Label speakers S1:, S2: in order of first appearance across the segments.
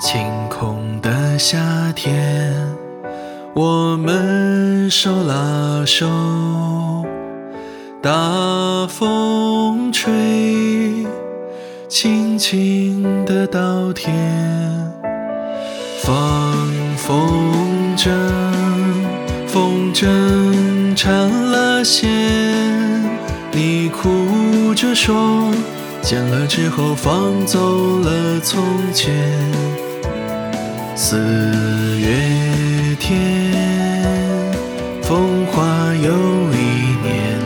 S1: 晴空的夏天，我们手拉手，大风吹，轻轻的稻田，放风筝，风筝缠了线，你哭着说，剪了之后放走了从前。四月天，风华又一年。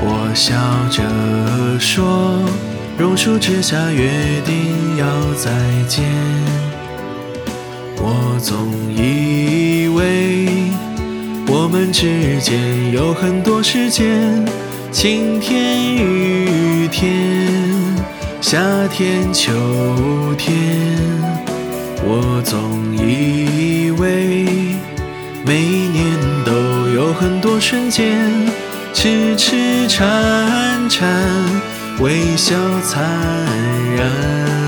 S1: 我笑着说，榕树之下约定要再见。我总以为我们之间有很多时间，晴天、雨天、夏天、秋天。我总以为每年都有很多瞬间，痴痴缠缠，微笑灿然。